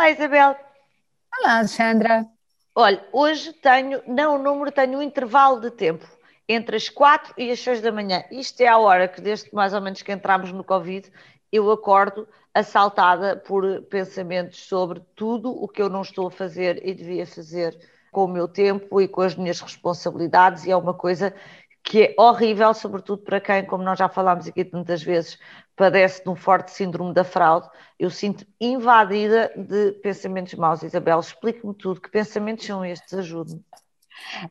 Olá, Isabel. Olá, Alexandra. Olha, hoje tenho, não o número, tenho um intervalo de tempo entre as 4 e as 6 da manhã. Isto é a hora que, desde mais ou menos que entramos no Covid, eu acordo assaltada por pensamentos sobre tudo o que eu não estou a fazer e devia fazer com o meu tempo e com as minhas responsabilidades, e é uma coisa que é horrível, sobretudo para quem, como nós já falámos aqui muitas vezes, padece de um forte síndrome da fraude. Eu sinto invadida de pensamentos maus. Isabel, explique-me tudo. Que pensamentos são estes? Ajude-me.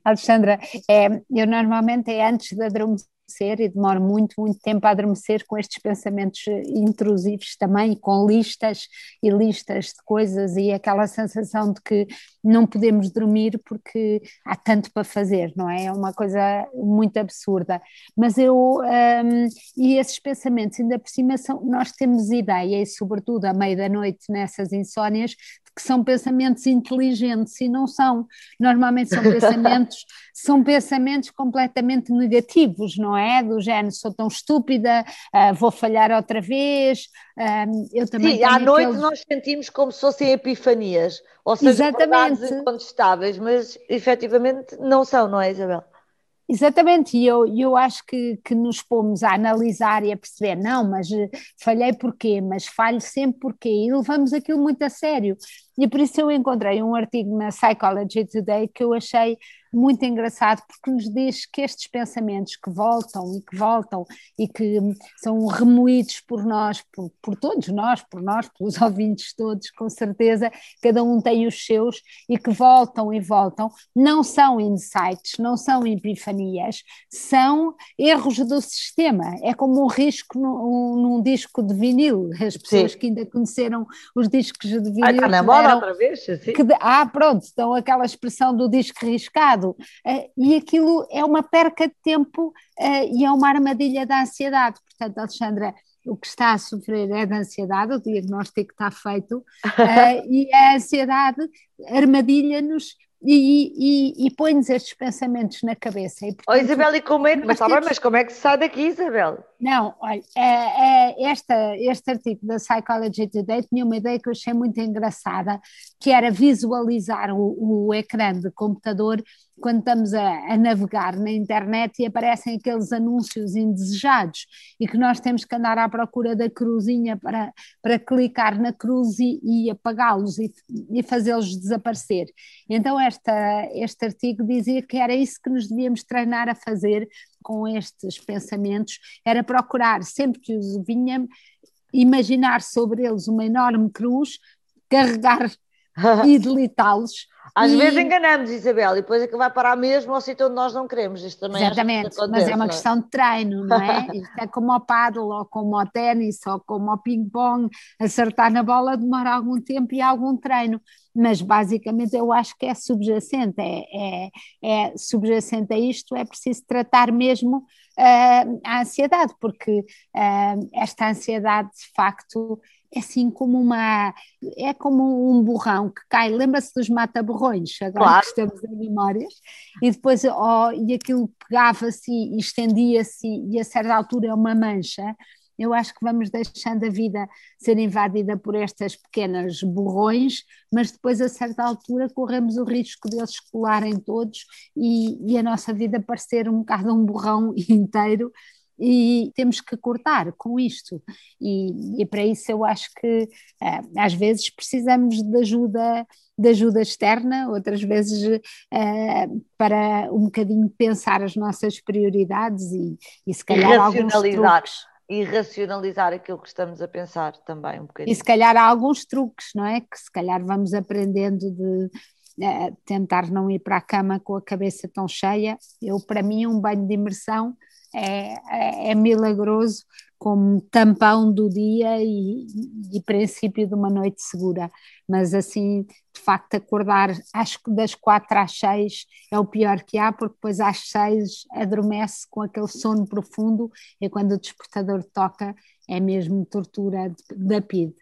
Alexandra, é, eu normalmente é antes de adormecer adormecer e demoro muito, muito tempo a adormecer com estes pensamentos intrusivos também, com listas e listas de coisas e aquela sensação de que não podemos dormir porque há tanto para fazer, não é? É uma coisa muito absurda. Mas eu, um, e esses pensamentos, ainda por cima, são, nós temos ideia, e sobretudo à meia da noite nessas insónias, que são pensamentos inteligentes e não são. Normalmente são pensamentos, são pensamentos completamente negativos, não é? Do género, sou tão estúpida, uh, vou falhar outra vez. Uh, eu também Sim, à noite aqueles... nós sentimos como se fossem epifanias, ou seja, Exatamente. incontestáveis, mas efetivamente não são, não é, Isabel? Exatamente, e eu, eu acho que, que nos pomos a analisar e a perceber, não, mas eh, falhei porquê, mas falho sempre porquê, e levamos aquilo muito a sério. E por isso eu encontrei um artigo na Psychology Today que eu achei muito engraçado, porque nos diz que estes pensamentos que voltam e que voltam e que são remoídos por nós, por, por todos nós, por nós, pelos ouvintes todos, com certeza, cada um tem os seus e que voltam e voltam, não são insights, não são epifanias, são erros do sistema. É como um risco num, num disco de vinil. As pessoas Sim. que ainda conheceram os discos de vinil. Ah, está na moda outra vez? Assim? Que, ah, pronto, então aquela expressão do disco riscado uh, e aquilo é uma perca de tempo uh, e é uma armadilha da ansiedade. Portanto, Alexandra, o que está a sofrer é da ansiedade, o diagnóstico está feito, uh, e a ansiedade armadilha-nos e, e, e põe-nos estes pensamentos na cabeça. E, portanto, oh, Isabel, e como é, mas, tá bem, mas como é que se sai daqui, Isabel? Não, olha, é, é, esta, este artigo da Psychology Today tinha uma ideia que eu achei muito engraçada, que era visualizar o, o ecrã de computador quando estamos a, a, navegar na internet e aparecem aqueles anúncios indesejados e que nós temos que andar à procura da cruzinha para, para clicar na cruz e, e apagá-los e, e fazê-los desaparecer. Então esta, este artigo dizia que era isso que nos devíamos treinar a fazer com estes pensamentos era procurar, sempre que os vinha, imaginar sobre eles uma enorme cruz, carregar e delitá-los. Às e... vezes enganamos, Isabel, e depois é que vai parar mesmo ao sítio onde nós não queremos. Isto também Exatamente, acontece, mas é uma é? questão de treino, não é? Isto é como ao paddle, ou como ao ténis, ou como ao ping-pong. Acertar na bola demora algum tempo e algum treino, mas basicamente eu acho que é subjacente, é, é, é subjacente a isto, é preciso tratar mesmo uh, a ansiedade, porque uh, esta ansiedade de facto é assim como uma é como um borrão que cai, lembra-se dos mata-borrões, agora claro. que estamos em memórias, e depois oh, e aquilo pegava-se e estendia-se e a certa altura é uma mancha. Eu acho que vamos deixando a vida ser invadida por estas pequenas borrões, mas depois a certa altura corremos o risco de eles colarem todos e, e a nossa vida parecer um bocado um borrão inteiro e temos que cortar com isto. E, e para isso eu acho que uh, às vezes precisamos de ajuda, de ajuda externa, outras vezes uh, para um bocadinho pensar as nossas prioridades e, e se calhar e alguns truques. E racionalizar aquilo que estamos a pensar também um bocadinho. E se calhar há alguns truques, não é? Que se calhar vamos aprendendo de, uh, tentar não ir para a cama com a cabeça tão cheia. Eu, para mim, um banho de imersão é, é, é milagroso como tampão do dia e, e, princípio de uma noite segura. Mas assim, de facto, acordar acho que das quatro às seis é o pior que há, porque depois às seis adormece com aquele sono profundo e quando o despertador toca é mesmo tortura da PID.